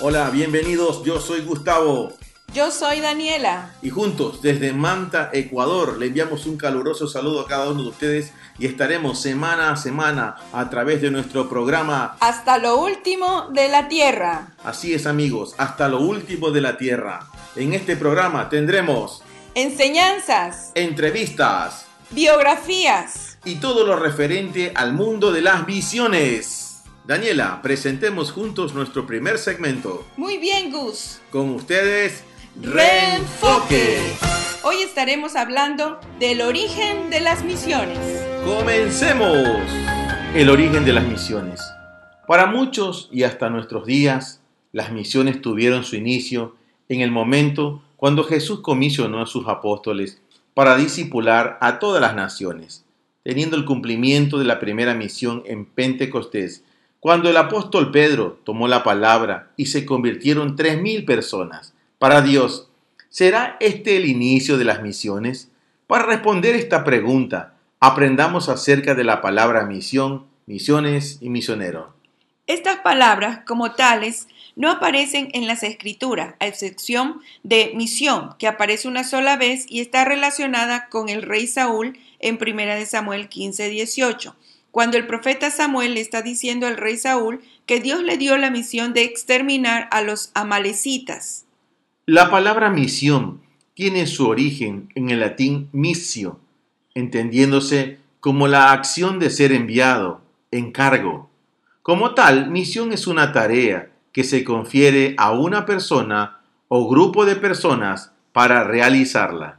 Hola, bienvenidos, yo soy Gustavo Yo soy Daniela. y juntos desde Manta, Ecuador, le enviamos un caluroso saludo a cada uno de ustedes y estaremos semana a semana a través de nuestro programa Hasta lo último de la tierra. Así es amigos, hasta lo último de la tierra. En este programa tendremos Enseñanzas, entrevistas biografías. y todo lo referente al mundo de las visiones. Daniela, presentemos juntos nuestro primer segmento. Muy bien, Gus. Con ustedes, Reenfoque. Hoy estaremos hablando del origen de las misiones. Comencemos. El origen de las misiones. Para muchos y hasta nuestros días, las misiones tuvieron su inicio en el momento cuando Jesús comisionó a sus apóstoles para discipular a todas las naciones, teniendo el cumplimiento de la primera misión en Pentecostés, cuando el apóstol Pedro tomó la palabra y se convirtieron tres mil personas. Para Dios, ¿será este el inicio de las misiones? Para responder esta pregunta, aprendamos acerca de la palabra misión, misiones y misionero. Estas palabras, como tales, no aparecen en las escrituras, a excepción de misión, que aparece una sola vez y está relacionada con el rey Saúl en 1 Samuel 15, 18, cuando el profeta Samuel le está diciendo al rey Saúl que Dios le dio la misión de exterminar a los amalecitas. La palabra misión tiene su origen en el latín missio, entendiéndose como la acción de ser enviado, encargo. Como tal, misión es una tarea que se confiere a una persona o grupo de personas para realizarla.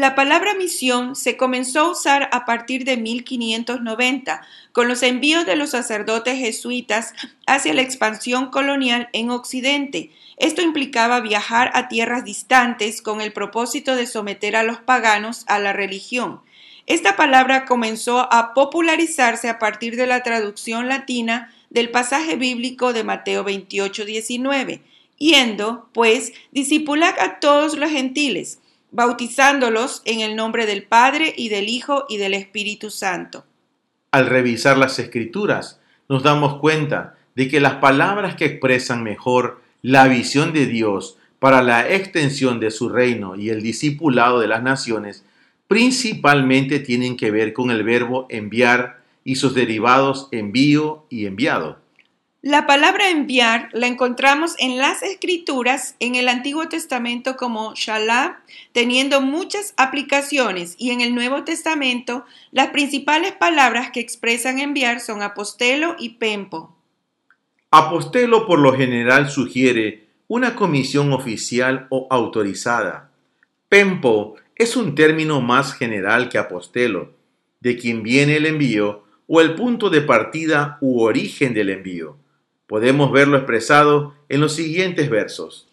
La palabra misión se comenzó a usar a partir de 1590, con los envíos de los sacerdotes jesuitas hacia la expansión colonial en Occidente. Esto implicaba viajar a tierras distantes con el propósito de someter a los paganos a la religión. Esta palabra comenzó a popularizarse a partir de la traducción latina del pasaje bíblico de Mateo 28, 19. Yendo, pues, discipulad a todos los gentiles, bautizándolos en el nombre del Padre y del Hijo y del Espíritu Santo. Al revisar las escrituras, nos damos cuenta de que las palabras que expresan mejor la visión de Dios para la extensión de su reino y el discipulado de las naciones principalmente tienen que ver con el verbo enviar y sus derivados envío y enviado. La palabra enviar la encontramos en las escrituras en el Antiguo Testamento como shalá, teniendo muchas aplicaciones, y en el Nuevo Testamento las principales palabras que expresan enviar son apostelo y pempo. Apostelo por lo general sugiere una comisión oficial o autorizada. Pempo es un término más general que apostelo, de quien viene el envío o el punto de partida u origen del envío. Podemos verlo expresado en los siguientes versos.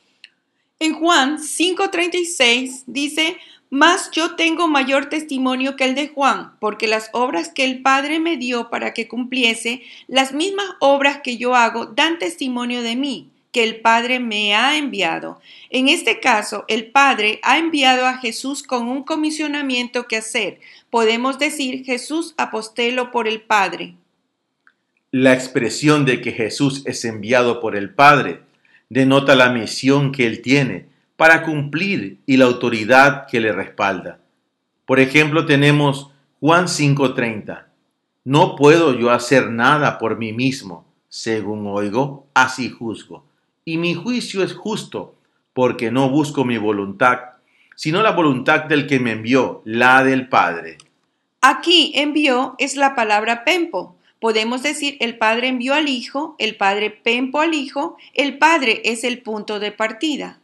En Juan 5:36 dice, Mas yo tengo mayor testimonio que el de Juan, porque las obras que el Padre me dio para que cumpliese, las mismas obras que yo hago dan testimonio de mí, que el Padre me ha enviado. En este caso, el Padre ha enviado a Jesús con un comisionamiento que hacer. Podemos decir Jesús apostelo por el Padre. La expresión de que Jesús es enviado por el Padre denota la misión que él tiene para cumplir y la autoridad que le respalda. Por ejemplo, tenemos Juan 5:30. No puedo yo hacer nada por mí mismo, según oigo, así juzgo. Y mi juicio es justo, porque no busco mi voluntad, sino la voluntad del que me envió, la del Padre. Aquí envió es la palabra pempo. Podemos decir el Padre envió al Hijo, el Padre pempo al Hijo, el Padre es el punto de partida.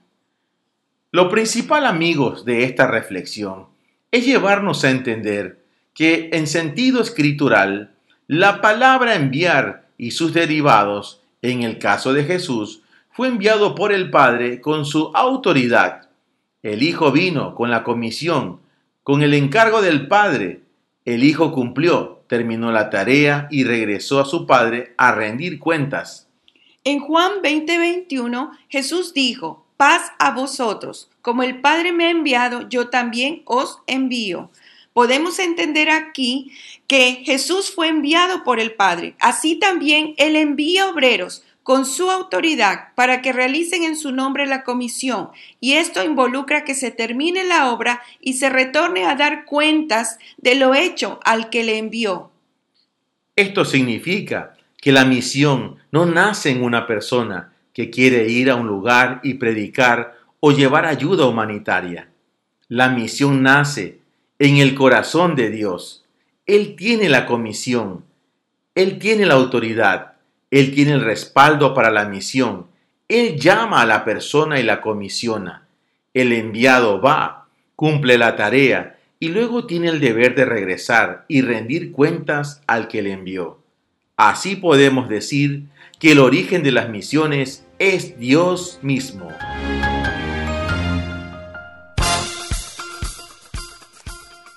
Lo principal, amigos, de esta reflexión es llevarnos a entender que en sentido escritural, la palabra enviar y sus derivados, en el caso de Jesús, fue enviado por el Padre con su autoridad. El Hijo vino con la comisión, con el encargo del Padre. El Hijo cumplió, terminó la tarea y regresó a su Padre a rendir cuentas. En Juan 20:21 Jesús dijo, paz a vosotros, como el Padre me ha enviado, yo también os envío. Podemos entender aquí que Jesús fue enviado por el Padre. Así también Él envía obreros con su autoridad para que realicen en su nombre la comisión, y esto involucra que se termine la obra y se retorne a dar cuentas de lo hecho al que le envió. Esto significa que la misión no nace en una persona que quiere ir a un lugar y predicar o llevar ayuda humanitaria. La misión nace en el corazón de Dios. Él tiene la comisión, Él tiene la autoridad él tiene el respaldo para la misión. Él llama a la persona y la comisiona. El enviado va, cumple la tarea y luego tiene el deber de regresar y rendir cuentas al que le envió. Así podemos decir que el origen de las misiones es Dios mismo.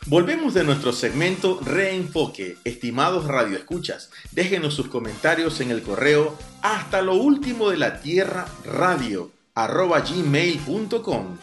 Volvemos de nuestro segmento Reenfoque. Estimados radioescuchas, déjenos sus comentarios en el correo hasta lo último de la tierra radio arroba gmail.com.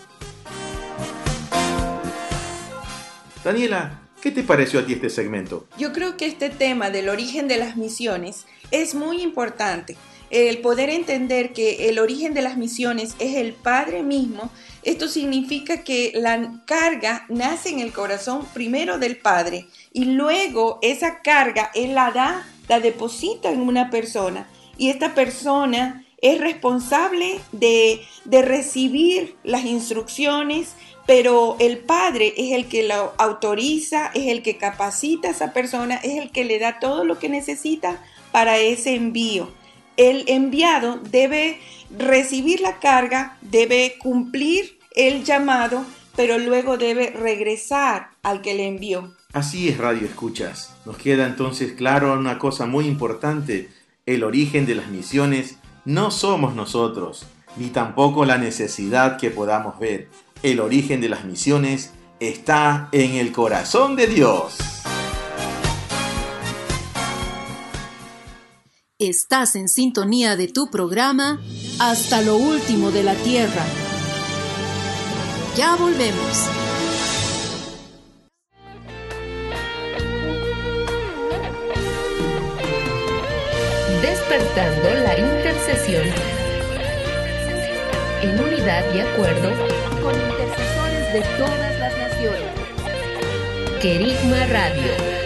Daniela, ¿qué te pareció a ti este segmento? Yo creo que este tema del origen de las misiones es muy importante. El poder entender que el origen de las misiones es el Padre mismo esto significa que la carga nace en el corazón primero del Padre y luego esa carga Él la da, la deposita en una persona y esta persona es responsable de, de recibir las instrucciones, pero el Padre es el que lo autoriza, es el que capacita a esa persona, es el que le da todo lo que necesita para ese envío. El enviado debe recibir la carga, debe cumplir el llamado, pero luego debe regresar al que le envió. Así es, Radio Escuchas. Nos queda entonces claro una cosa muy importante. El origen de las misiones no somos nosotros, ni tampoco la necesidad que podamos ver. El origen de las misiones está en el corazón de Dios. Estás en sintonía de tu programa Hasta lo último de la Tierra. Ya volvemos. Despertando la intercesión. En unidad y acuerdo Con intercesores de todas las naciones. Querigma Radio.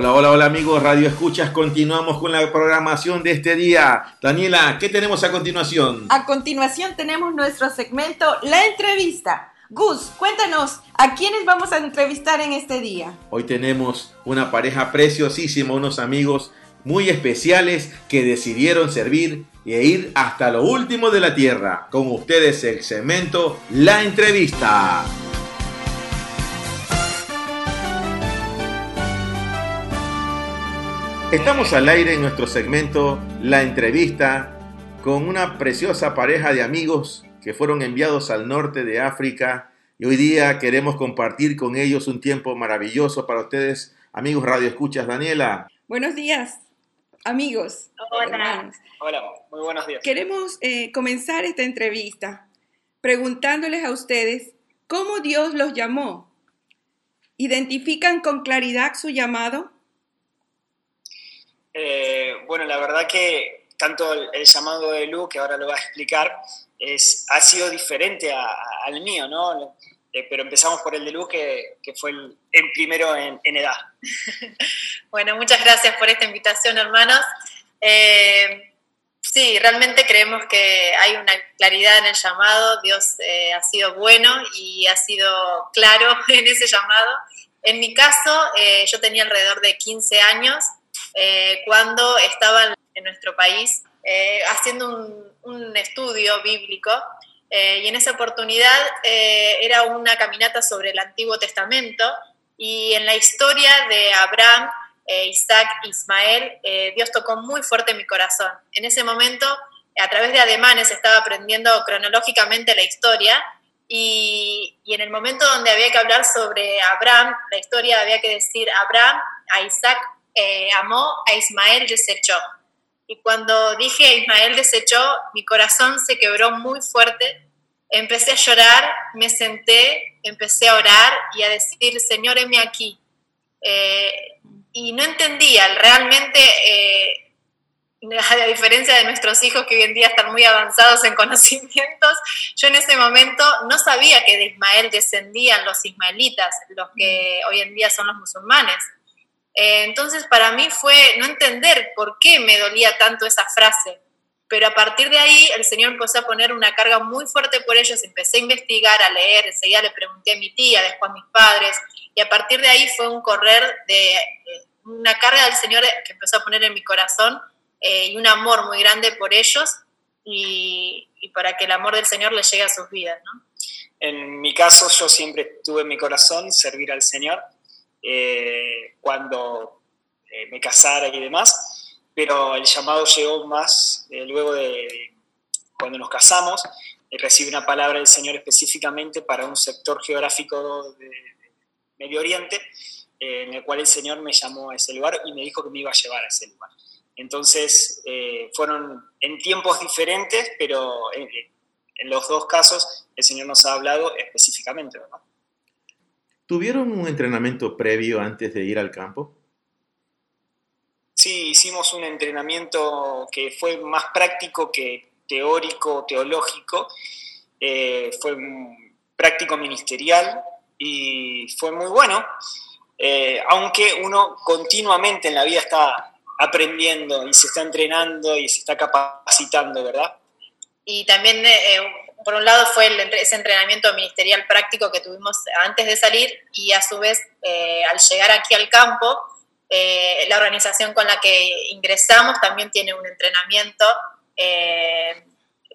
Hola, hola, hola amigos Radio Escuchas. Continuamos con la programación de este día. Daniela, ¿qué tenemos a continuación? A continuación tenemos nuestro segmento La entrevista. Gus, cuéntanos, ¿a quiénes vamos a entrevistar en este día? Hoy tenemos una pareja preciosísima, unos amigos muy especiales que decidieron servir e ir hasta lo último de la tierra. Con ustedes el segmento La entrevista. Estamos al aire en nuestro segmento La entrevista con una preciosa pareja de amigos que fueron enviados al norte de África y hoy día queremos compartir con ellos un tiempo maravilloso para ustedes, amigos Radio Escuchas. Daniela. Buenos días, amigos. Hola. hermanos. Hola, muy buenos días. Queremos eh, comenzar esta entrevista preguntándoles a ustedes cómo Dios los llamó. ¿Identifican con claridad su llamado? Eh, bueno, la verdad que tanto el, llamado de Lu, que ahora lo va a explicar, es, ha sido diferente al mío, ¿no? Eh, pero empezamos por el de Lu, que, que fue el, primero en, edad. Bueno, muchas gracias por esta invitación, hermanos. Eh, sí, realmente creemos que hay una claridad en el llamado. Dios ha sido bueno y ha sido claro en ese llamado. En mi caso, yo tenía alrededor de 15 años eh, cuando estaba en nuestro país eh, haciendo un, un estudio bíblico y en esa oportunidad era una caminata sobre el Antiguo Testamento y en la historia de Abraham, Isaac, Ismael, Dios tocó muy fuerte mi corazón. En ese momento, a través de ademanes, estaba aprendiendo cronológicamente la historia y, en el momento donde había que hablar sobre Abraham, la historia había que decir, Abraham a Isaac eh, amó, a Ismael desechó. Y cuando dije a Ismael desechó, mi corazón se quebró muy fuerte. Empecé a llorar, me senté, empecé a orar y a decir, Señor, heme aquí. Eh, y no entendía, realmente eh, a diferencia de nuestros hijos que hoy en día están muy avanzados en conocimientos, yo en ese momento no sabía que de Ismael descendían los ismaelitas, los que hoy en día son los musulmanes. Eh, entonces para mí fue no entender por qué me dolía tanto esa frase, pero a partir de ahí el Señor empezó a poner una carga muy fuerte por ellos, empecé a investigar, a leer, enseguida le pregunté a mi tía, después a mis padres, y a partir de ahí fue un correr de una carga del Señor que empezó a poner en mi corazón eh, y un amor muy grande por ellos y, para que el amor del Señor les llegue a sus vidas. ¿no? En mi caso, yo siempre tuve en mi corazón servir al Señor eh, cuando eh, me casara y demás, pero el llamado llegó más luego de, cuando nos casamos y recibí una palabra del Señor específicamente para un sector geográfico de, Medio Oriente, en el cual el Señor me llamó a ese lugar y me dijo que me iba a llevar a ese lugar. Entonces, eh, fueron en tiempos diferentes, pero en, los dos casos el Señor nos ha hablado específicamente, ¿verdad? ¿Tuvieron un entrenamiento previo antes de ir al campo? Sí, hicimos un entrenamiento que fue más práctico que teórico, teológico. Eh, fue práctico ministerial y fue muy bueno, eh, aunque uno continuamente en la vida está aprendiendo y se está entrenando y se está capacitando, ¿verdad? Y también, eh, por un lado, fue ese entrenamiento ministerial práctico que tuvimos antes de salir y a su vez, eh, al llegar aquí al campo, eh, la organización con la que ingresamos también tiene un entrenamiento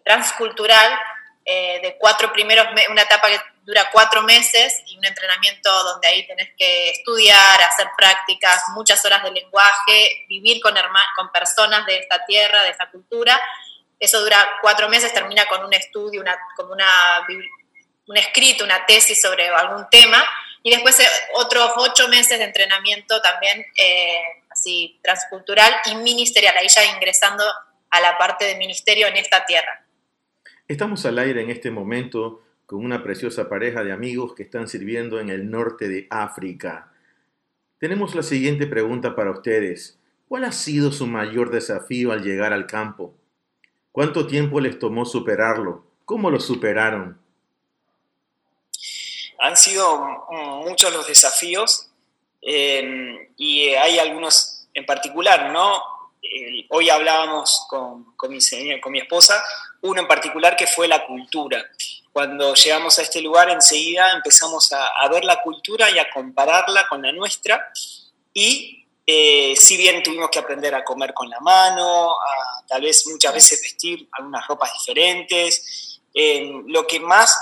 transcultural de cuatro primeros, una etapa que dura cuatro meses y un entrenamiento donde ahí tenés que estudiar, hacer prácticas, muchas horas de lenguaje, vivir con personas de esta tierra, de esta cultura. Eso dura cuatro meses, termina con un estudio, una, como una, un escrito, una tesis sobre algún tema, y después eh, otros ocho meses de entrenamiento también eh, así transcultural y ministerial, ahí ya ingresando a la parte de ministerio en esta tierra. Estamos al aire en este momento con una preciosa pareja de amigos que están sirviendo en el norte de África. Tenemos la siguiente pregunta para ustedes. ¿Cuál ha sido su mayor desafío al llegar al campo? ¿Cuánto tiempo les tomó superarlo? ¿Cómo lo superaron? Han sido muchos los desafíos eh, y hay algunos en particular, ¿no? Hoy hablábamos con, con, mi, con mi esposa, uno en particular que fue la cultura. Cuando llegamos a este lugar, enseguida empezamos a, ver la cultura y a compararla con la nuestra. Y eh, si bien tuvimos que aprender a comer con la mano, a tal vez muchas veces vestir algunas ropas diferentes, eh, lo que más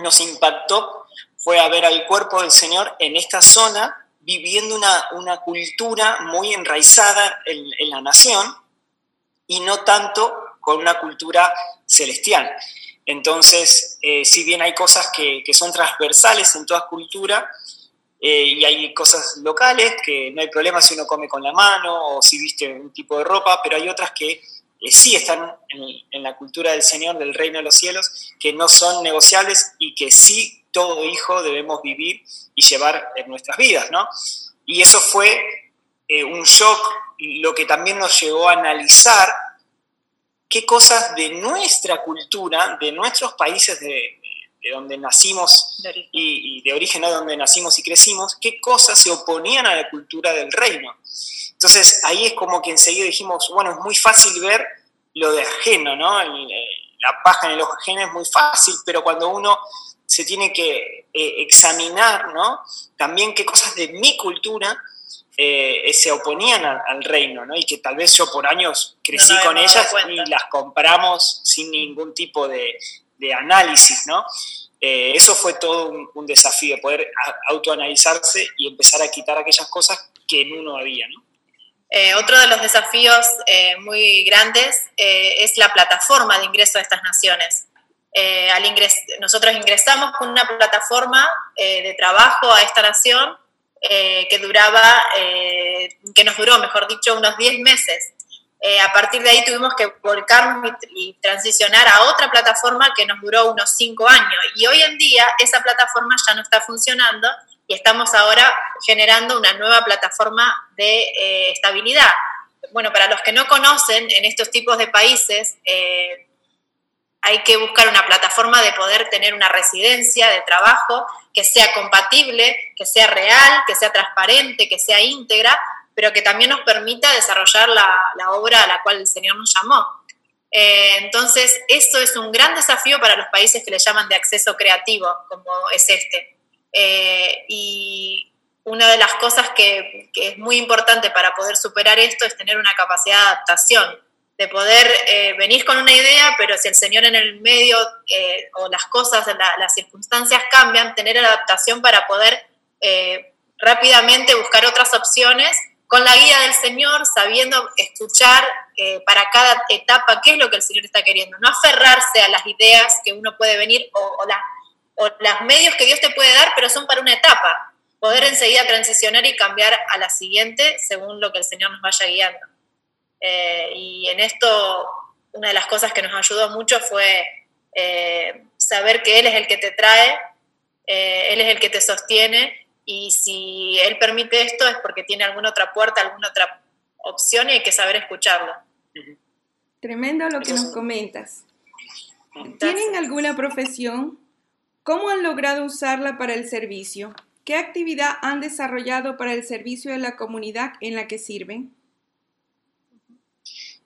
nos impactó fue a ver al cuerpo del Señor en esta zona viviendo una, cultura muy enraizada en, la nación y no tanto con una cultura celestial. Entonces, eh, si bien hay cosas que, son transversales en toda cultura, eh, y hay cosas locales que no hay problema si uno come con la mano o si viste un tipo de ropa, pero hay otras que eh, sí están en, la cultura del Señor, del reino de los cielos, que no son negociables y que sí todo hijo debemos vivir y llevar en nuestras vidas, ¿no? Y eso fue un shock, lo que también nos llevó a analizar qué cosas de nuestra cultura, de nuestros países de, donde nacimos y, de origen de donde nacimos y crecimos, qué cosas se oponían a la cultura del reino. Entonces ahí es como que enseguida dijimos, bueno, es muy fácil ver lo de ajeno, ¿no? Eh, la paja en el ojo ajeno es muy fácil, pero cuando uno se tiene que eh, examinar, ¿no? También qué cosas de mi cultura eh, se oponían al, reino, ¿no? Y que tal vez yo por años crecí con ellas y las compramos sin ningún tipo de, de análisis, ¿no? Eh, eso fue todo un, desafío, poder autoanalizarse y empezar a quitar aquellas cosas que en uno había, ¿no? Eh, otro de los desafíos eh, muy grandes es la plataforma de ingreso a estas naciones. al nosotros ingresamos con una plataforma de trabajo a esta nación que duraba, que nos duró, mejor dicho, unos 10 meses. Eh, a partir de ahí tuvimos que volcarnos y, transicionar a otra plataforma que nos duró unos cinco años. Y hoy en día esa plataforma ya no está funcionando y estamos ahora generando una nueva plataforma de eh, estabilidad. Bueno, para los que no conocen, en estos tipos de países eh, hay que buscar una plataforma de poder tener una residencia de trabajo que sea compatible, que sea real, que sea transparente, que sea íntegra, pero que también nos permita desarrollar la, obra a la cual el Señor nos llamó. Eh, entonces, esto es un gran desafío para los países que le llaman de acceso creativo, como es este. Eh, y una de las cosas que, es muy importante para poder superar esto es tener una capacidad de adaptación, de poder eh, venir con una idea, pero si el Señor en el medio o las cosas, las circunstancias cambian, tener adaptación para poder rápidamente buscar otras opciones con la guía del Señor, sabiendo escuchar eh, para cada etapa qué es lo que el Señor está queriendo, no aferrarse a las ideas que uno puede venir o, los medios que Dios te puede dar, pero son para una etapa, poder enseguida transicionar y cambiar a la siguiente según lo que el Señor nos vaya guiando. Eh, y en esto, una de las cosas que nos ayudó mucho fue eh, saber que Él es el que te trae, Él es el que te sostiene y si él permite esto es porque tiene alguna otra puerta, alguna otra opción y hay que saber escucharlo. Tremendo lo que nos comentas. ¿Tienen alguna profesión? ¿Cómo han logrado usarla para el servicio? ¿Qué actividad han desarrollado para el servicio de la comunidad en la que sirven?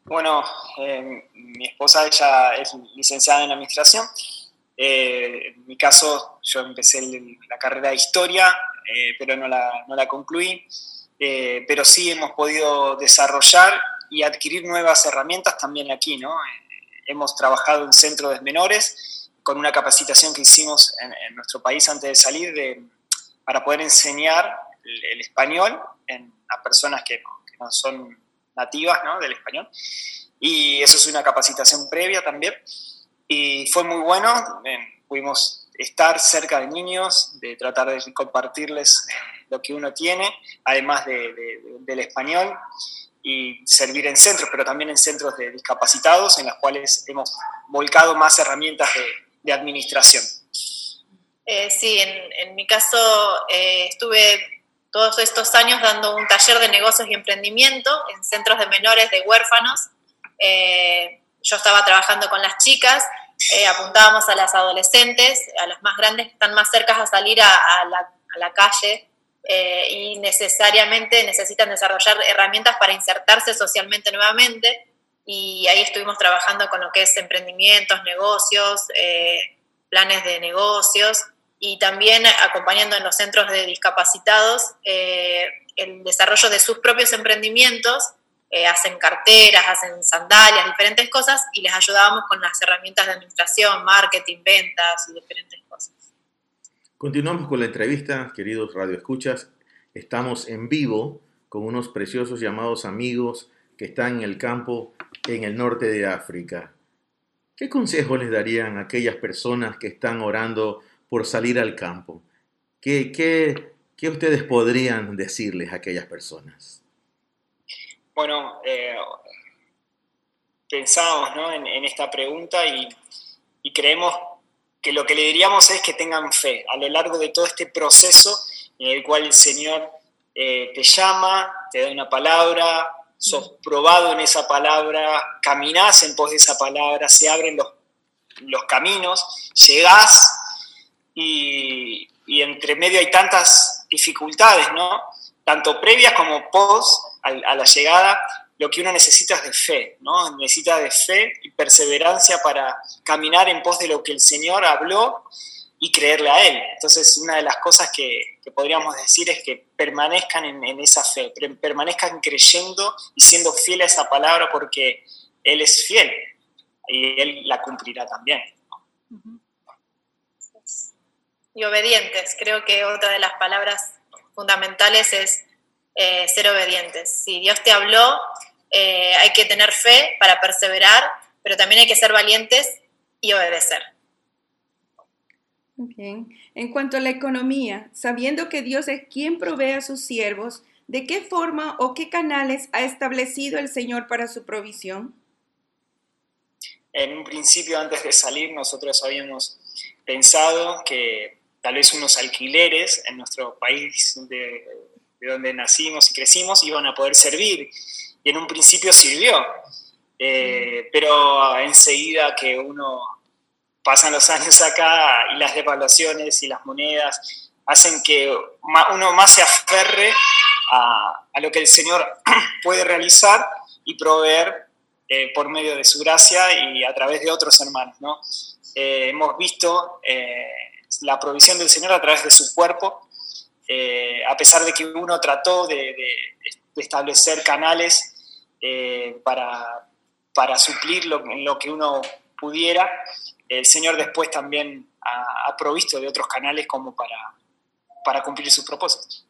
Bueno, eh, mi esposa ella es licenciada en administración. Eh, en mi caso, yo empecé la carrera de historia eh, pero no la, no la concluí. Eh, pero sí hemos podido desarrollar y adquirir nuevas herramientas también aquí, ¿no? Eh, hemos trabajado en centros de menores con una capacitación que hicimos en, nuestro país antes de salir de, para poder enseñar el, español a personas que no, son nativas ¿no? del español. Y eso es una capacitación previa también. Y fue muy bueno, pudimos estar cerca de niños, de tratar de compartirles lo que uno tiene, además del español, y servir en centros, pero también en centros de discapacitados, en los cuales hemos volcado más herramientas de, administración. Eh, sí, en, mi caso eh, estuve todos estos años dando un taller de negocios y emprendimiento en centros de menores de huérfanos. Eh, yo estaba trabajando con las chicas eh, apuntábamos a las adolescentes, a las más grandes que están más cercas a salir a, la, calle eh, y necesariamente necesitan desarrollar herramientas para insertarse socialmente nuevamente. Y ahí estuvimos trabajando con lo que es emprendimientos, negocios, eh, planes de negocios y también acompañando en los centros de discapacitados el desarrollo de sus propios emprendimientos eh, hacen carteras, hacen sandalias, diferentes cosas, y les ayudábamos con las herramientas de administración, marketing, ventas y diferentes cosas. Continuamos con la entrevista, queridos radioescuchas. Estamos en vivo con unos preciosos llamados amigos que están en el campo en el norte de África. ¿Qué consejo les darían aquellas personas que están orando por salir al campo? ¿Qué, qué, qué ustedes podrían decirles a aquellas personas? Bueno, eh, pensamos en, esta pregunta y, creemos que lo que le diríamos es que tengan fe a lo largo de todo este proceso en el cual el Señor eh, te llama, te da una palabra, sos probado en esa palabra, caminás en pos de esa palabra, se abren los, los caminos, llegás y, y entre medio hay tantas dificultades, ¿no? Tanto previas como post a, la llegada, lo que uno necesita es de fe, ¿no? Necesita de fe y perseverancia para caminar en pos de lo que el Señor habló y creerle a Él. Entonces, una de las cosas que, podríamos decir es que permanezcan en, esa fe, permanezcan creyendo y siendo fieles a esa palabra porque Él es fiel y Él la cumplirá también. Y obedientes. Creo que otra de las palabras fundamentales es eh, ser obedientes. Si Dios te habló, eh, hay que tener fe para perseverar, pero también hay que ser valientes y obedecer. Bien. En cuanto a la economía, sabiendo que Dios es quien provee a sus siervos, ¿de qué forma o qué canales ha establecido el Señor para su provisión? En un principio, antes de salir, nosotros habíamos pensado que tal vez unos alquileres en nuestro país de, donde nacimos y crecimos iban a poder servir. Y en un principio sirvió. Eh, pero enseguida que uno pasan los años acá y las devaluaciones y las monedas hacen que uno más se aferre a, a lo que el Señor puede realizar y proveer eh, por medio de su gracia y a través de otros hermanos. ¿no? Eh, hemos visto eh, la provisión del Señor a través de su cuerpo, a pesar de que uno trató de, establecer canales para, para suplir lo, lo que uno pudiera, el Señor después también ha, ha provisto de otros canales como para, para cumplir sus propósitos.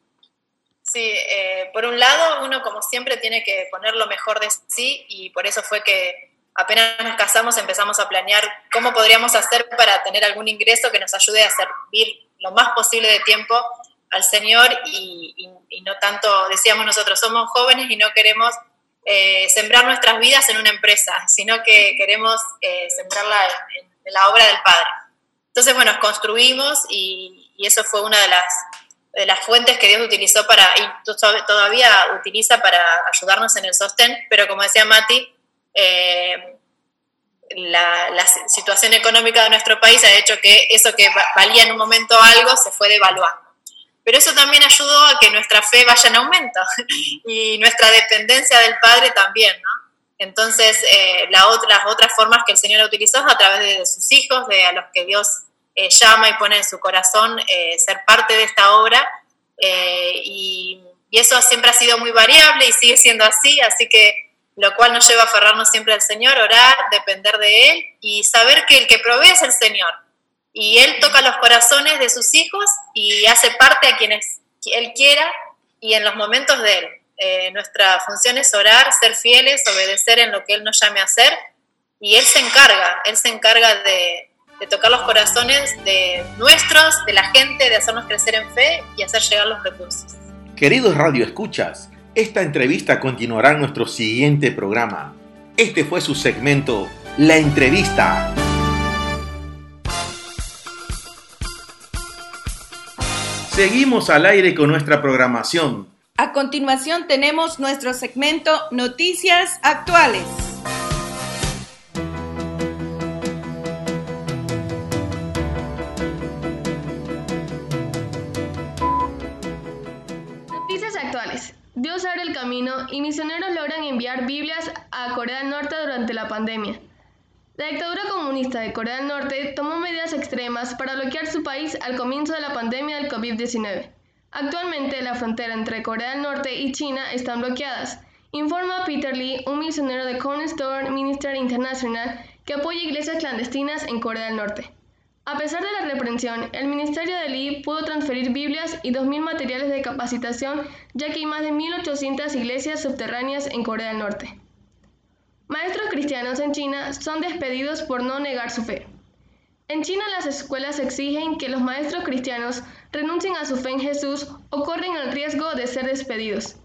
Sí, eh, por un lado, uno como siempre tiene que poner lo mejor de sí y por eso fue que apenas nos casamos empezamos a planear cómo podríamos hacer para tener algún ingreso que nos ayude a servir lo más posible de tiempo al Señor y, y, no tanto, decíamos nosotros, somos jóvenes y no queremos eh, sembrar nuestras vidas en una empresa, sino que queremos eh, sembrarla en, en, la obra del Padre. Entonces, bueno, construimos y, y eso fue una de las de las fuentes que Dios utilizó para, y todavía utiliza para ayudarnos en el sostén, pero como decía Mati, eh, la, la, situación económica de nuestro país ha hecho que eso que valía en un momento algo se fue devaluando. Pero eso también ayudó a que nuestra fe vaya en aumento y nuestra dependencia del Padre también, ¿no? Entonces, eh, las otras formas que el Señor utilizó es a través de sus hijos, de a los que Dios eh, llama y pone en su corazón eh, ser parte de esta obra. Y, y, eso siempre ha sido muy variable y sigue siendo así, así que lo cual nos lleva a aferrarnos siempre al Señor, orar, depender de Él y saber que el que provee es el Señor. Y Él toca los corazones de sus hijos y hace parte a quienes Él quiera y en los momentos de Él. Eh, nuestra función es orar, ser fieles, obedecer en lo que Él nos llame a hacer y Él se encarga, Él se encarga de, de tocar los corazones de nuestros, de la gente, de hacernos crecer en fe y hacer llegar los recursos. Queridos Radio Escuchas, esta entrevista continuará en nuestro siguiente programa. Este fue su segmento, La Entrevista. Seguimos al aire con nuestra programación. A continuación tenemos nuestro segmento Noticias Actuales. Dios abre el camino y misioneros logran enviar Biblias a Corea del Norte durante la pandemia. La dictadura comunista de Corea del Norte tomó medidas extremas para bloquear su país al comienzo de la pandemia del COVID-19. Actualmente la frontera entre Corea del Norte y China están bloqueadas, informa Peter Lee, un misionero de Cornerstone Ministry International que apoya iglesias clandestinas en Corea del Norte. A pesar de la reprensión, el Ministerio de Lee pudo transferir Biblias y 2.000 materiales de capacitación, ya que hay más de 1.800 iglesias subterráneas en Corea del Norte. Maestros cristianos en China son despedidos por no negar su fe. En China las escuelas exigen que los maestros cristianos renuncien a su fe en Jesús o corren el riesgo de ser despedidos.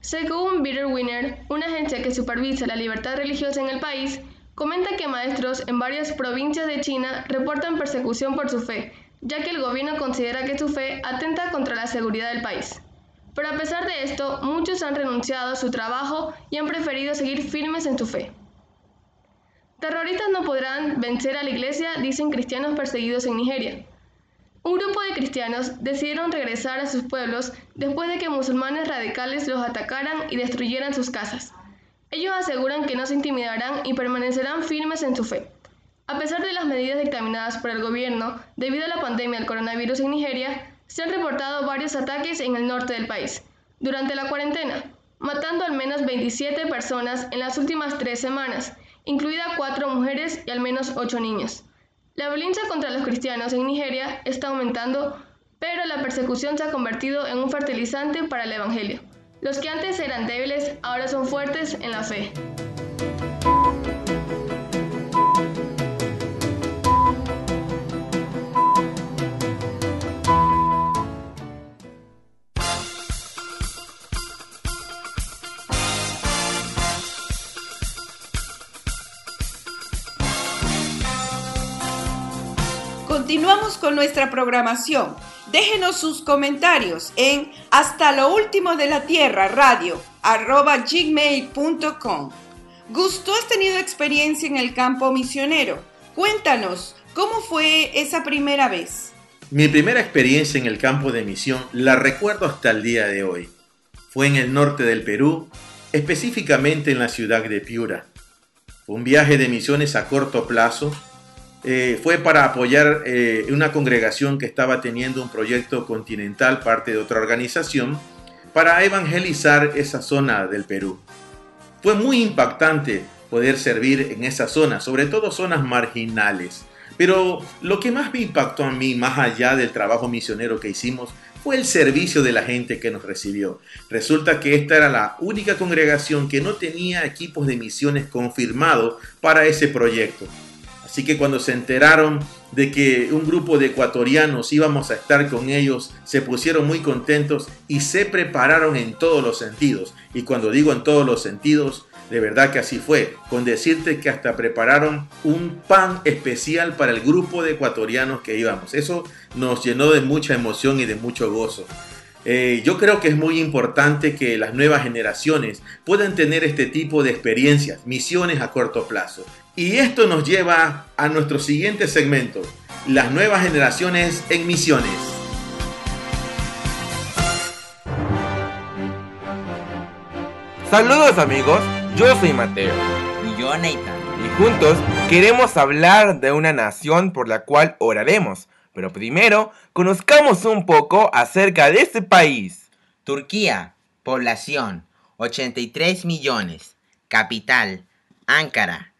Según Bitter Winner, una agencia que supervisa la libertad religiosa en el país, Comenta que maestros en varias provincias de China reportan persecución por su fe, ya que el gobierno considera que su fe atenta contra la seguridad del país. Pero a pesar de esto, muchos han renunciado a su trabajo y han preferido seguir firmes en su fe. Terroristas no podrán vencer a la iglesia, dicen cristianos perseguidos en Nigeria. Un grupo de cristianos decidieron regresar a sus pueblos después de que musulmanes radicales los atacaran y destruyeran sus casas. Ellos aseguran que no se intimidarán y permanecerán firmes en su fe. A pesar de las medidas dictaminadas por el gobierno debido a la pandemia del coronavirus en Nigeria, se han reportado varios ataques en el norte del país durante la cuarentena, matando al menos 27 personas en las últimas tres semanas, incluidas cuatro mujeres y al menos ocho niños. La violencia contra los cristianos en Nigeria está aumentando, pero la persecución se ha convertido en un fertilizante para el Evangelio. Los que antes eran débiles ahora son fuertes en la fe. Continuamos con nuestra programación. Déjenos sus comentarios en hasta lo último de la tierra radio arroba gmail.com. Gusto, has tenido experiencia en el campo misionero. Cuéntanos, ¿cómo fue esa primera vez? Mi primera experiencia en el campo de misión la recuerdo hasta el día de hoy. Fue en el norte del Perú, específicamente en la ciudad de Piura. Un viaje de misiones a corto plazo eh, fue para apoyar eh, una congregación que estaba teniendo un proyecto continental, parte de otra organización, para evangelizar esa zona del Perú. Fue muy impactante poder servir en esa zona, sobre todo zonas marginales. Pero lo que más me impactó a mí, más allá del trabajo misionero que hicimos, fue el servicio de la gente que nos recibió. Resulta que esta era la única congregación que no tenía equipos de misiones confirmados para ese proyecto. Así que cuando se enteraron de que un grupo de ecuatorianos íbamos a estar con ellos, se pusieron muy contentos y se prepararon en todos los sentidos. Y cuando digo en todos los sentidos, de verdad que así fue, con decirte que hasta prepararon un pan especial para el grupo de ecuatorianos que íbamos. Eso nos llenó de mucha emoción y de mucho gozo. Eh, yo creo que es muy importante que las nuevas generaciones puedan tener este tipo de experiencias, misiones a corto plazo. Y esto nos lleva a nuestro siguiente segmento, las nuevas generaciones en misiones. Saludos amigos, yo soy Mateo. Y yo Nathan. Y juntos queremos hablar de una nación por la cual oraremos. Pero primero, conozcamos un poco acerca de este país. Turquía, población 83 millones, capital Ankara,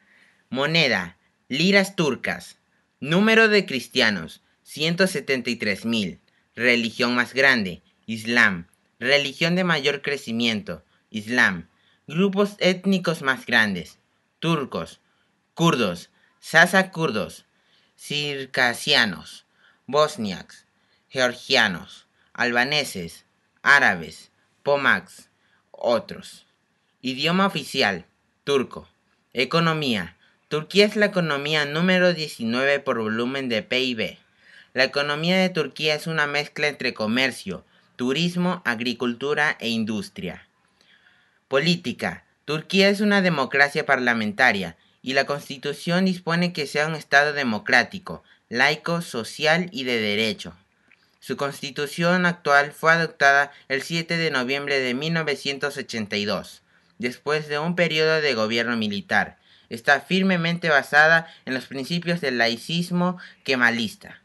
Moneda, liras turcas. Número de cristianos, 173.000. Religión más grande, Islam. Religión de mayor crecimiento, Islam. Grupos étnicos más grandes, turcos, kurdos, sasa kurdos, circasianos, bosniaks, georgianos, albaneses, árabes, pomacs, otros. Idioma oficial, turco. Economía, Turquía es la economía número 19 por volumen de PIB. La economía de Turquía es una mezcla entre comercio, turismo, agricultura e industria. Política. Turquía es una democracia parlamentaria y la constitución dispone que sea un Estado democrático, laico, social y de derecho. Su constitución actual fue adoptada el 7 de noviembre de 1982, después de un periodo de gobierno militar, está firmemente basada en los principios del laicismo kemalista.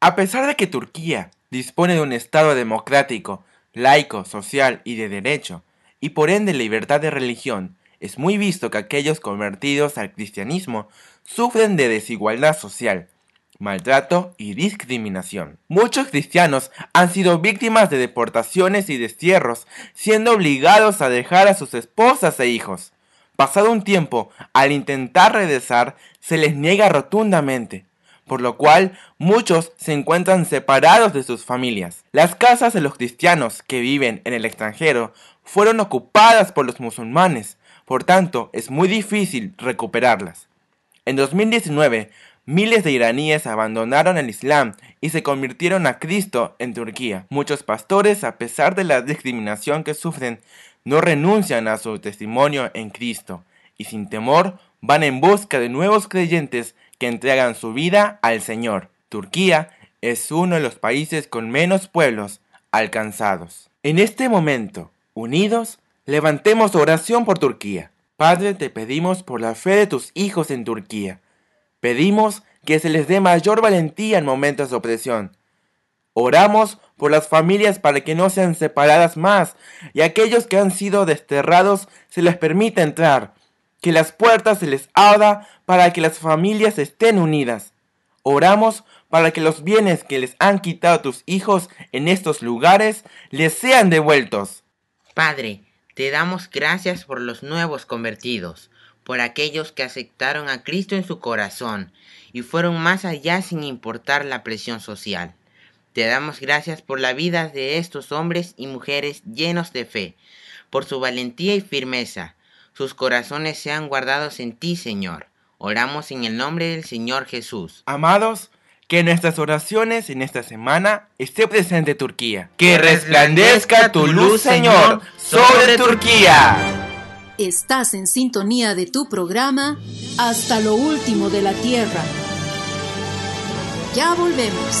A pesar de que Turquía dispone de un Estado democrático, laico, social y de derecho, y por ende libertad de religión, es muy visto que aquellos convertidos al cristianismo sufren de desigualdad social, maltrato y discriminación. Muchos cristianos han sido víctimas de deportaciones y destierros, siendo obligados a dejar a sus esposas e hijos. Pasado un tiempo, al intentar regresar, se les niega rotundamente, por lo cual muchos se encuentran separados de sus familias. Las casas de los cristianos que viven en el extranjero fueron ocupadas por los musulmanes, por tanto es muy difícil recuperarlas. En 2019, miles de iraníes abandonaron el Islam y se convirtieron a Cristo en Turquía. Muchos pastores, a pesar de la discriminación que sufren, no renuncian a su testimonio en Cristo y sin temor van en busca de nuevos creyentes que entregan su vida al Señor. Turquía es uno de los países con menos pueblos alcanzados. En este momento, unidos, levantemos oración por Turquía. Padre, te pedimos por la fe de tus hijos en Turquía. Pedimos que se les dé mayor valentía en momentos de opresión. Oramos por las familias para que no sean separadas más y aquellos que han sido desterrados se les permita entrar. que las puertas se les abra para que las familias estén unidas. Oramos para que los bienes que les han quitado tus hijos en estos lugares les sean devueltos. Padre, te damos gracias por los nuevos convertidos, por aquellos que aceptaron a Cristo en su corazón y fueron más allá sin importar la presión social. Te damos gracias por la vida de estos hombres y mujeres llenos de fe, por su valentía y firmeza. Sus corazones sean guardados en ti, Señor. Oramos en el nombre del Señor Jesús. Amados, que en nuestras oraciones en esta semana esté presente Turquía. Que resplandezca tu luz, Señor, sobre Turquía. Estás en sintonía de tu programa Hasta lo último de la Tierra. Ya volvemos.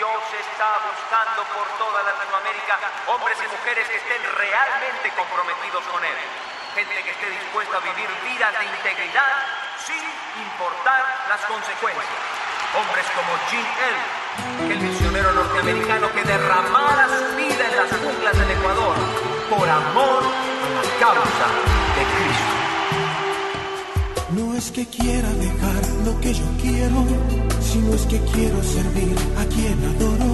Dios está buscando por toda Latinoamérica hombres y mujeres que estén realmente comprometidos con Él. Gente que esté dispuesta a vivir vidas de integridad sin importar las consecuencias. Hombres como Jim Elliot, el misionero norteamericano que derramara su vida en las junglas del Ecuador por amor a la causa de Cristo. No es que quiera dejar lo que yo quiero, sino es que quiero servir a quien adoro,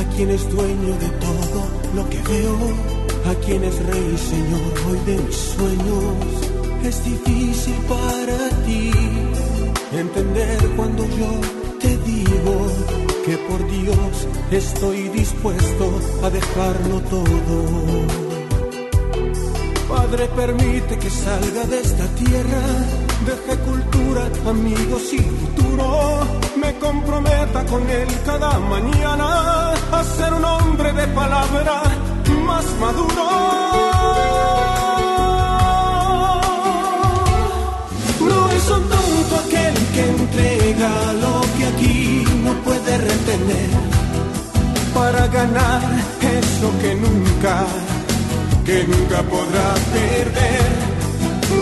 a quien es dueño de todo lo que veo, a quien es rey y señor hoy de mis sueños. Es difícil para ti entender cuando yo te digo que por Dios estoy dispuesto a dejarlo todo. Padre, permite que salga de esta tierra, deje cultura, amigos y futuro. Me comprometa con él cada mañana a ser un hombre de palabra más maduro. No es un tonto aquel que entrega lo que aquí no puede retener para ganar eso que nunca que nunca podrá perder.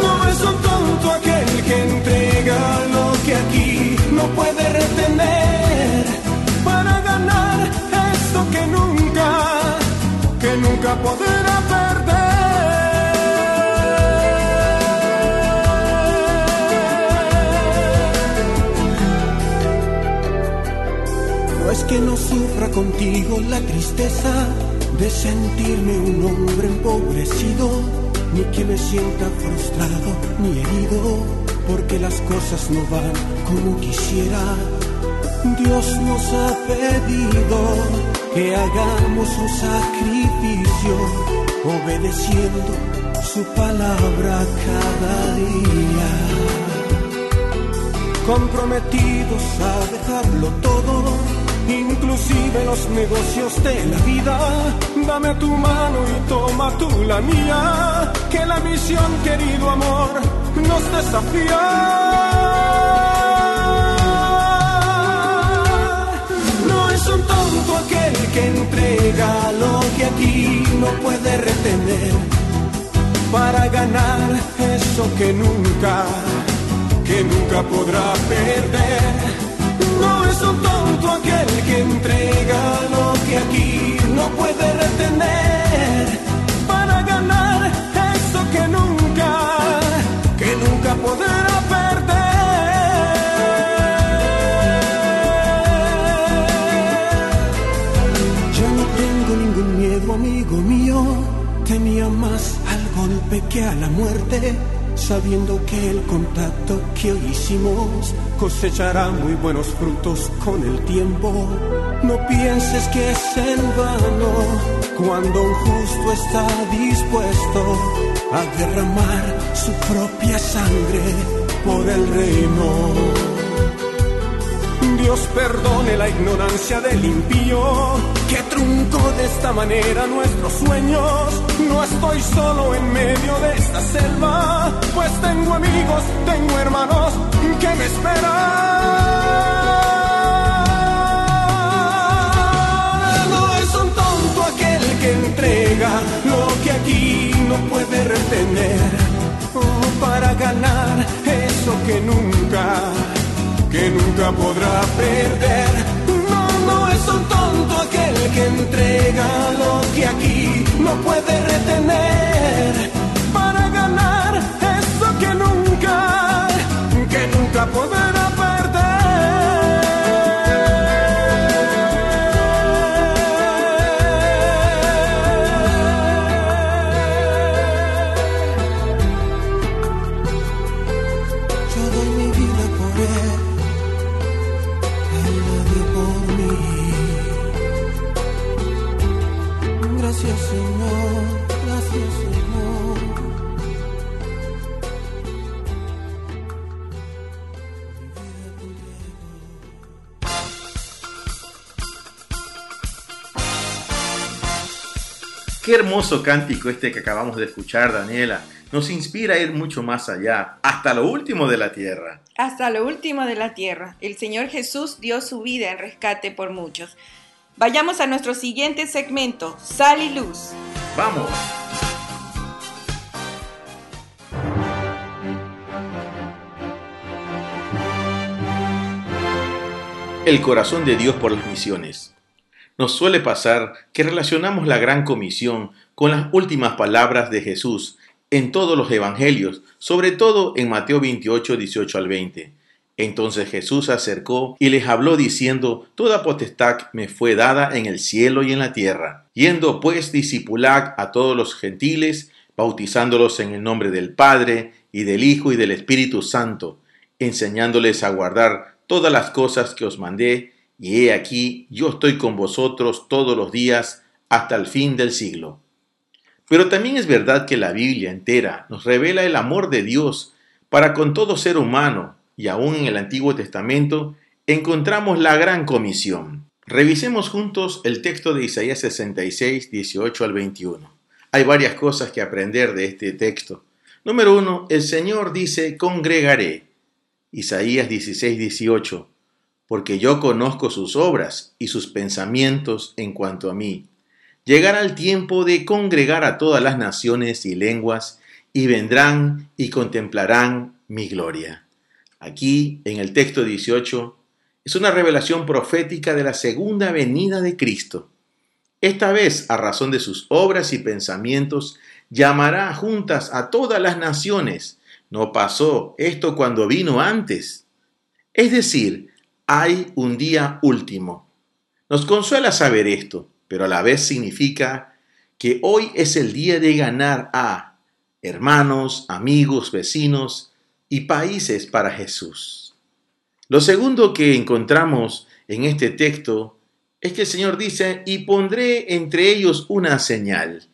No es un tonto aquel que entrega lo que aquí no puede retener para ganar esto que nunca, que nunca podrá perder. No es que no sufra contigo la tristeza de sentirme un hombre empobrecido, ni que me sienta frustrado ni herido, porque las cosas no van como quisiera. Dios nos ha pedido que hagamos un sacrificio, obedeciendo su palabra cada día. Comprometidos a dejarlo todo inclusive los negocios de la vida. Dame tu mano y toma tú la mía, que la misión, querido amor, nos desafía. No es un tonto aquel que entrega lo que aquí no puede retener para ganar eso que nunca, que nunca podrá perder. No es un tonto aquel que entrega lo que aquí no puede retener para ganar eso que nunca, que nunca podrá perder. Ya no tengo ningún miedo, amigo mío. Tenía más al golpe que a la muerte sabiendo que el contacto que hoy hicimos cosechará muy buenos frutos con el tiempo. No pienses que es en vano cuando un justo está dispuesto a derramar su propia sangre por el reino. Dios perdone la ignorancia del impío que truncó de esta manera nuestros sueños. No estoy solo en medio de esta selva, pues tengo amigos, tengo hermanos que me esperan. No es un tonto aquel que entrega lo que aquí no puede retener oh, para ganar eso que nunca que nunca podrá perder. No, no es un tonto aquel que entrega lo que aquí no puede hermoso cántico este que acabamos de escuchar, Daniela. Nos inspira a ir mucho más allá, hasta lo último de la tierra. Hasta lo último de la tierra. El Señor Jesús dio su vida en rescate por muchos. Vayamos a nuestro siguiente segmento, Sal y Luz. Vamos. El corazón de Dios por las misiones. Nos suele pasar que relacionamos la gran comisión con las últimas palabras de Jesús en todos los evangelios, sobre todo en Mateo 28, 18 al 20. Entonces Jesús se acercó y les habló diciendo, Toda potestad me fue dada en el cielo y en la tierra. Yendo pues discipulad a todos los gentiles, bautizándolos en el nombre del Padre, y del Hijo y del Espíritu Santo, enseñándoles a guardar todas las cosas que os mandé, y he aquí, yo estoy con vosotros todos los días hasta el fin del siglo. Pero también es verdad que la Biblia entera nos revela el amor de Dios para con todo ser humano, y aún en el Antiguo Testamento encontramos la gran comisión. Revisemos juntos el texto de Isaías 66, 18 al 21. Hay varias cosas que aprender de este texto. Número uno, el Señor dice, congregaré. Isaías 16, 18. Porque yo conozco sus obras y sus pensamientos en cuanto a mí. Llegará el tiempo de congregar a todas las naciones y lenguas, y vendrán y contemplarán mi gloria. Aquí, en el texto 18, es una revelación profética de la segunda venida de Cristo. Esta vez, a razón de sus obras y pensamientos, llamará juntas a todas las naciones. No pasó esto cuando vino antes. Es decir, hay un día último. Nos consuela saber esto, pero a la vez significa que hoy es el día de ganar a hermanos, amigos, vecinos y países para Jesús. Lo segundo que encontramos en este texto es que el Señor dice, y pondré entre ellos una señal.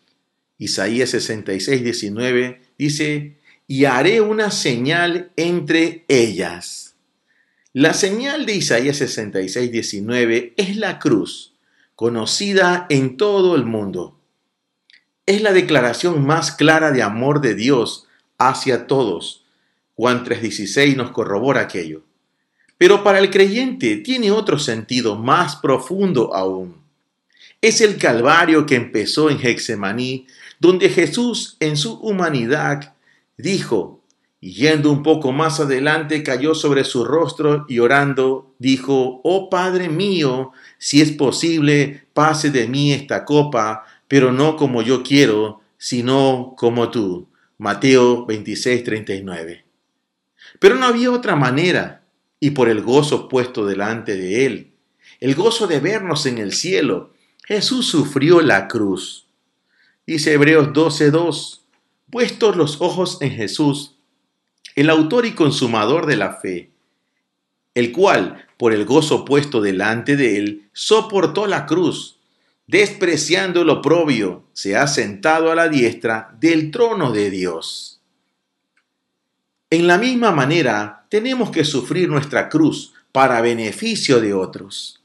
Isaías 66, 19 dice, y haré una señal entre ellas. La señal de Isaías 66, 19 es la cruz, conocida en todo el mundo. Es la declaración más clara de amor de Dios hacia todos. Juan 3:16 nos corrobora aquello. Pero para el creyente tiene otro sentido más profundo aún. Es el calvario que empezó en Hexemaní donde Jesús en su humanidad dijo, y yendo un poco más adelante cayó sobre su rostro y orando, dijo, Oh Padre mío, si es posible, pase de mí esta copa, pero no como yo quiero, sino como tú. Mateo 26, 39. Pero no había otra manera, y por el gozo puesto delante de él, el gozo de vernos en el cielo, Jesús sufrió la cruz. Dice Hebreos 12:2, puestos los ojos en Jesús, el autor y consumador de la fe, el cual, por el gozo puesto delante de él, soportó la cruz, despreciando lo oprobio, se ha sentado a la diestra del trono de Dios. En la misma manera, tenemos que sufrir nuestra cruz para beneficio de otros.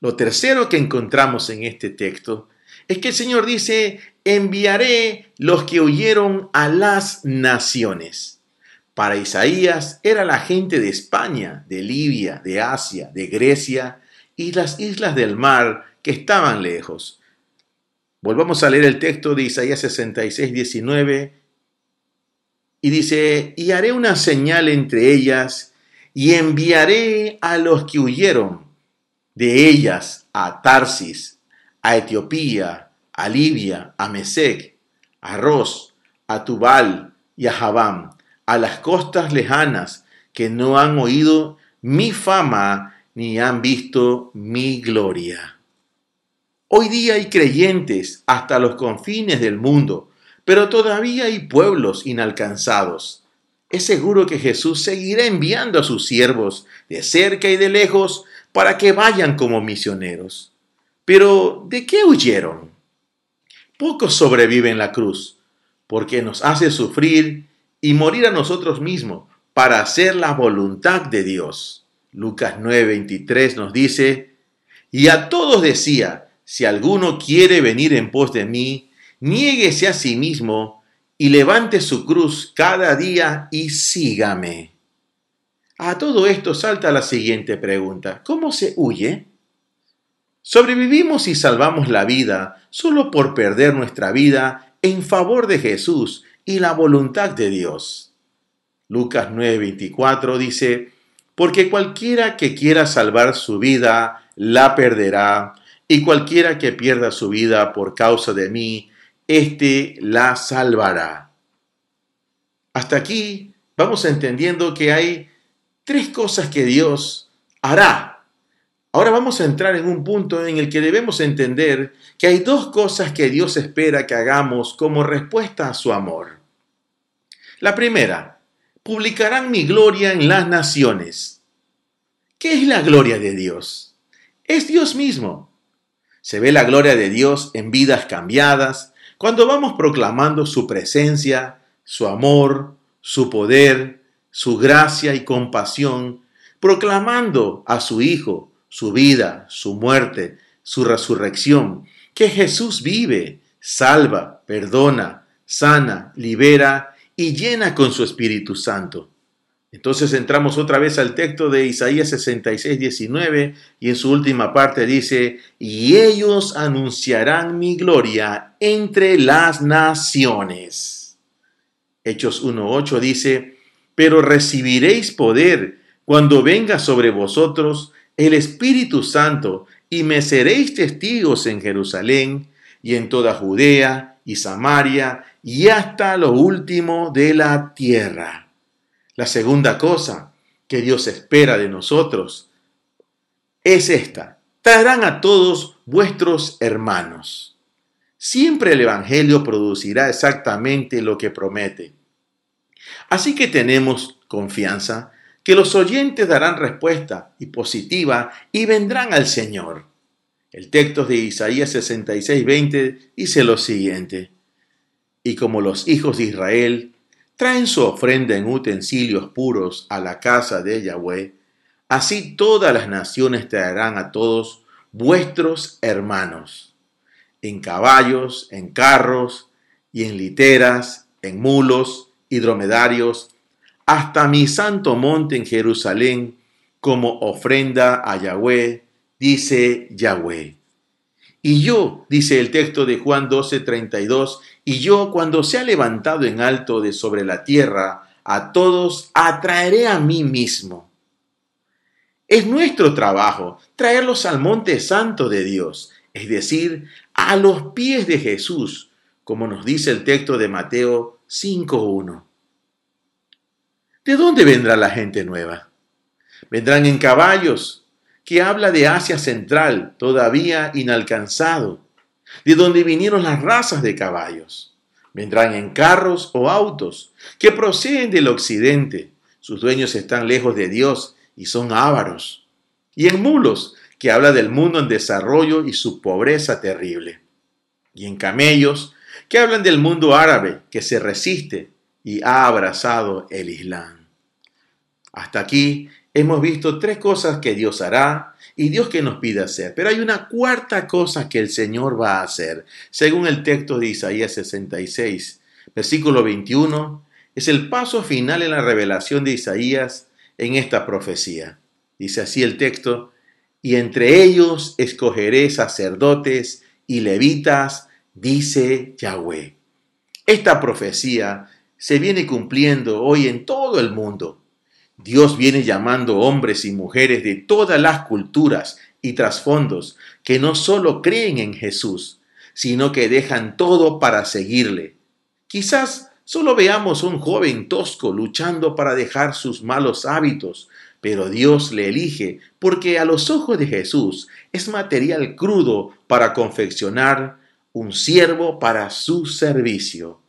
Lo tercero que encontramos en este texto es que el Señor dice, enviaré los que huyeron a las naciones. Para Isaías era la gente de España, de Libia, de Asia, de Grecia y las islas del mar que estaban lejos. Volvamos a leer el texto de Isaías 66, 19 y dice, y haré una señal entre ellas y enviaré a los que huyeron de ellas a Tarsis, a Etiopía, a Libia, a Mesec, a Ros, a Tubal y a Jabam, a las costas lejanas que no han oído mi fama ni han visto mi gloria. Hoy día hay creyentes hasta los confines del mundo, pero todavía hay pueblos inalcanzados. Es seguro que Jesús seguirá enviando a sus siervos de cerca y de lejos para que vayan como misioneros. Pero, ¿de qué huyeron? pocos sobreviven la cruz, porque nos hace sufrir y morir a nosotros mismos para hacer la voluntad de Dios. Lucas 9:23 nos dice, y a todos decía, si alguno quiere venir en pos de mí, niéguese a sí mismo y levante su cruz cada día y sígame. A todo esto salta la siguiente pregunta. ¿Cómo se huye? Sobrevivimos y salvamos la vida solo por perder nuestra vida en favor de Jesús y la voluntad de Dios. Lucas 9:24 dice, porque cualquiera que quiera salvar su vida, la perderá, y cualquiera que pierda su vida por causa de mí, éste la salvará. Hasta aquí vamos entendiendo que hay tres cosas que Dios hará. Ahora vamos a entrar en un punto en el que debemos entender que hay dos cosas que Dios espera que hagamos como respuesta a su amor. La primera, publicarán mi gloria en las naciones. ¿Qué es la gloria de Dios? Es Dios mismo. Se ve la gloria de Dios en vidas cambiadas, cuando vamos proclamando su presencia, su amor, su poder, su gracia y compasión, proclamando a su Hijo, su vida, su muerte, su resurrección, que Jesús vive, salva, perdona, sana, libera y llena con su Espíritu Santo. Entonces entramos otra vez al texto de Isaías 66, 19 y en su última parte dice, y ellos anunciarán mi gloria entre las naciones. Hechos 1.8 dice, pero recibiréis poder cuando venga sobre vosotros el Espíritu Santo y me seréis testigos en Jerusalén y en toda Judea y Samaria y hasta lo último de la tierra. La segunda cosa que Dios espera de nosotros es esta. Traerán a todos vuestros hermanos. Siempre el Evangelio producirá exactamente lo que promete. Así que tenemos confianza que los oyentes darán respuesta y positiva y vendrán al Señor. El texto de Isaías 66, 20 dice lo siguiente. Y como los hijos de Israel traen su ofrenda en utensilios puros a la casa de Yahweh, así todas las naciones traerán a todos vuestros hermanos, en caballos, en carros y en literas, en mulos y dromedarios, hasta mi santo monte en Jerusalén, como ofrenda a Yahweh, dice Yahweh. Y yo, dice el texto de Juan 12:32, y yo cuando sea levantado en alto de sobre la tierra, a todos atraeré a mí mismo. Es nuestro trabajo traerlos al monte santo de Dios, es decir, a los pies de Jesús, como nos dice el texto de Mateo 5.1. ¿De dónde vendrá la gente nueva? Vendrán en caballos, que habla de Asia Central, todavía inalcanzado, de donde vinieron las razas de caballos. Vendrán en carros o autos que proceden del occidente. Sus dueños están lejos de Dios y son ávaros. Y en mulos, que habla del mundo en desarrollo y su pobreza terrible. Y en camellos, que hablan del mundo árabe que se resiste y ha abrazado el Islam. Hasta aquí hemos visto tres cosas que Dios hará y Dios que nos pide hacer. Pero hay una cuarta cosa que el Señor va a hacer. Según el texto de Isaías 66, versículo 21, es el paso final en la revelación de Isaías en esta profecía. Dice así el texto, y entre ellos escogeré sacerdotes y levitas, dice Yahweh. Esta profecía se viene cumpliendo hoy en todo el mundo. Dios viene llamando hombres y mujeres de todas las culturas y trasfondos que no solo creen en Jesús, sino que dejan todo para seguirle. Quizás solo veamos un joven tosco luchando para dejar sus malos hábitos, pero Dios le elige porque a los ojos de Jesús es material crudo para confeccionar un siervo para su servicio.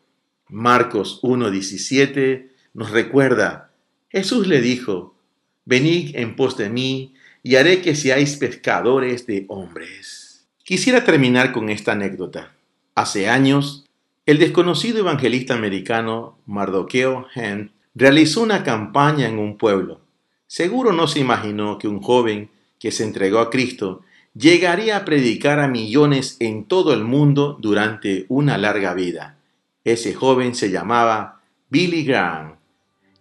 Marcos 1.17 nos recuerda Jesús le dijo, Venid en pos de mí, y haré que seáis pescadores de hombres. Quisiera terminar con esta anécdota. Hace años, el desconocido evangelista americano Mardoqueo Hand realizó una campaña en un pueblo. Seguro no se imaginó que un joven que se entregó a Cristo llegaría a predicar a millones en todo el mundo durante una larga vida. Ese joven se llamaba Billy Graham.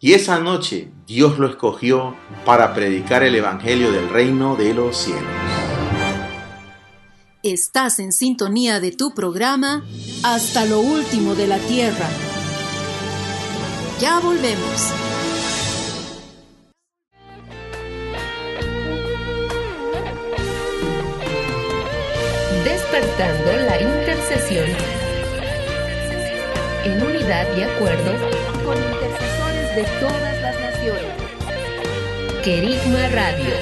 Y esa noche Dios lo escogió para predicar el Evangelio del reino de los cielos. Estás en sintonía de tu programa Hasta lo último de la tierra. Ya volvemos. Despertando la intercesión en unidad y acuerdo Con intercesores de todas las naciones. Querigma Radio.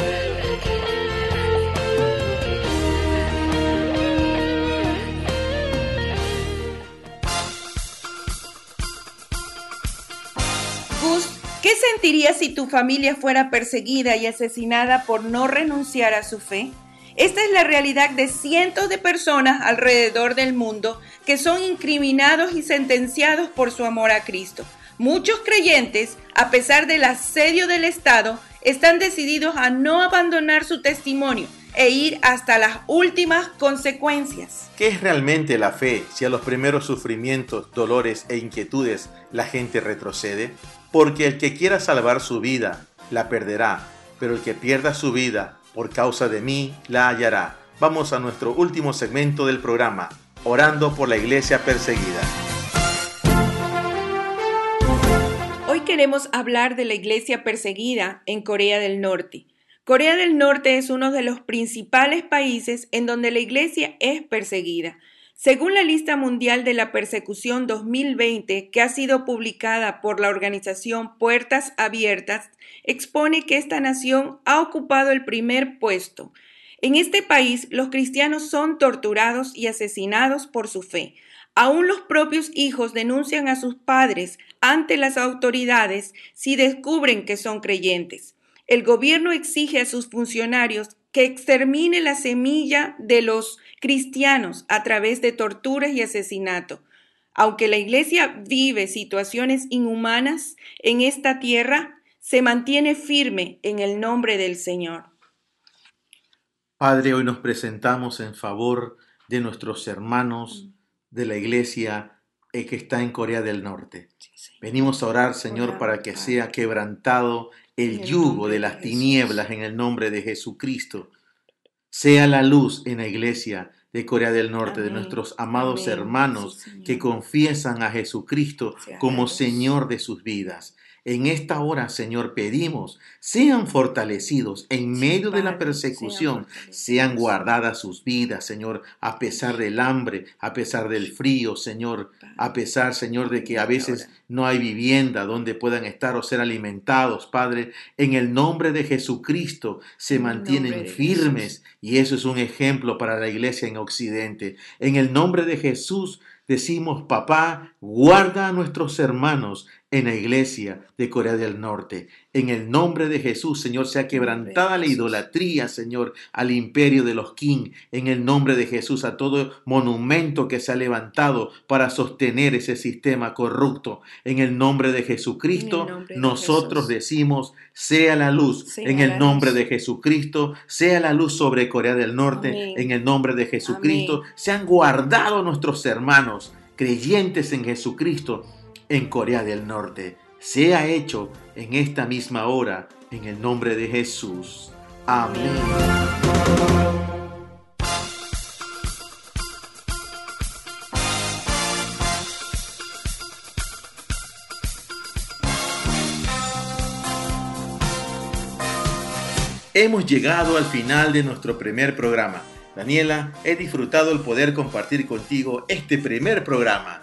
Gus, ¿qué sentirías si tu familia fuera perseguida y asesinada por no renunciar a su fe? Esta es la realidad de cientos de personas alrededor del mundo que son incriminados y sentenciados por su amor a Cristo. Muchos creyentes, a pesar del asedio del Estado, están decididos a no abandonar su testimonio e ir hasta las últimas consecuencias. ¿Qué es realmente la fe si a los primeros sufrimientos, dolores e inquietudes la gente retrocede? Porque el que quiera salvar su vida, la perderá, pero el que pierda su vida por causa de mí, la hallará. Vamos a nuestro último segmento del programa, orando por la iglesia perseguida. Hoy queremos hablar de la iglesia perseguida en Corea del Norte. Corea del Norte es uno de los principales países en donde la iglesia es perseguida. Según la lista mundial de la persecución 2020, que ha sido publicada por la organización Puertas Abiertas, expone que esta nación ha ocupado el primer puesto. En este país, los cristianos son torturados y asesinados por su fe. Aún los propios hijos denuncian a sus padres ante las autoridades si descubren que son creyentes. El gobierno exige a sus funcionarios que extermine la semilla de los cristianos a través de torturas y asesinato. Aunque la iglesia vive situaciones inhumanas en esta tierra, se mantiene firme en el nombre del Señor. Padre, hoy nos presentamos en favor de nuestros hermanos de la iglesia eh, que está en Corea del Norte. Venimos a orar, Señor, para que sea quebrantado el yugo de las tinieblas en el nombre de Jesucristo. Sea la luz en la iglesia de Corea del Norte, de nuestros amados hermanos que confiesan a Jesucristo como Señor de sus vidas. En esta hora, Señor, pedimos, sean fortalecidos en medio de la persecución, sean guardadas sus vidas, Señor, a pesar del hambre, a pesar del frío, Señor, a pesar, Señor, de que a veces no hay vivienda donde puedan estar o ser alimentados, Padre. En el nombre de Jesucristo se mantienen firmes y eso es un ejemplo para la iglesia en Occidente. En el nombre de Jesús decimos, papá, guarda a nuestros hermanos en la iglesia de Corea del Norte. En el nombre de Jesús, Señor, sea quebrantada la idolatría, Señor, al imperio de los King. En el nombre de Jesús, a todo monumento que se ha levantado para sostener ese sistema corrupto. En el nombre de Jesucristo, nombre de nosotros Jesús. decimos, sea la luz. Sea en el nombre luz. de Jesucristo, sea la luz sobre Corea del Norte. Amén. En el nombre de Jesucristo, sean guardados nuestros hermanos creyentes en Jesucristo en Corea del Norte. Sea hecho en esta misma hora, en el nombre de Jesús. Amén. Hemos llegado al final de nuestro primer programa. Daniela, he disfrutado el poder compartir contigo este primer programa.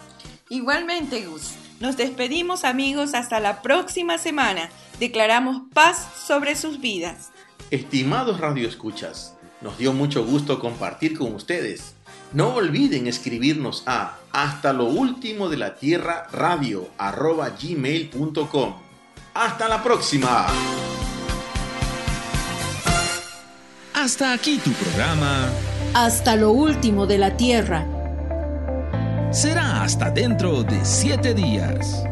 Igualmente, Gus. Nos despedimos amigos hasta la próxima semana. Declaramos paz sobre sus vidas. Estimados radioescuchas, nos dio mucho gusto compartir con ustedes. No olviden escribirnos a hasta lo último de la tierra radio arroba gmail.com. Hasta la próxima. Hasta aquí tu programa. Hasta lo último de la tierra. Será hasta dentro de siete días.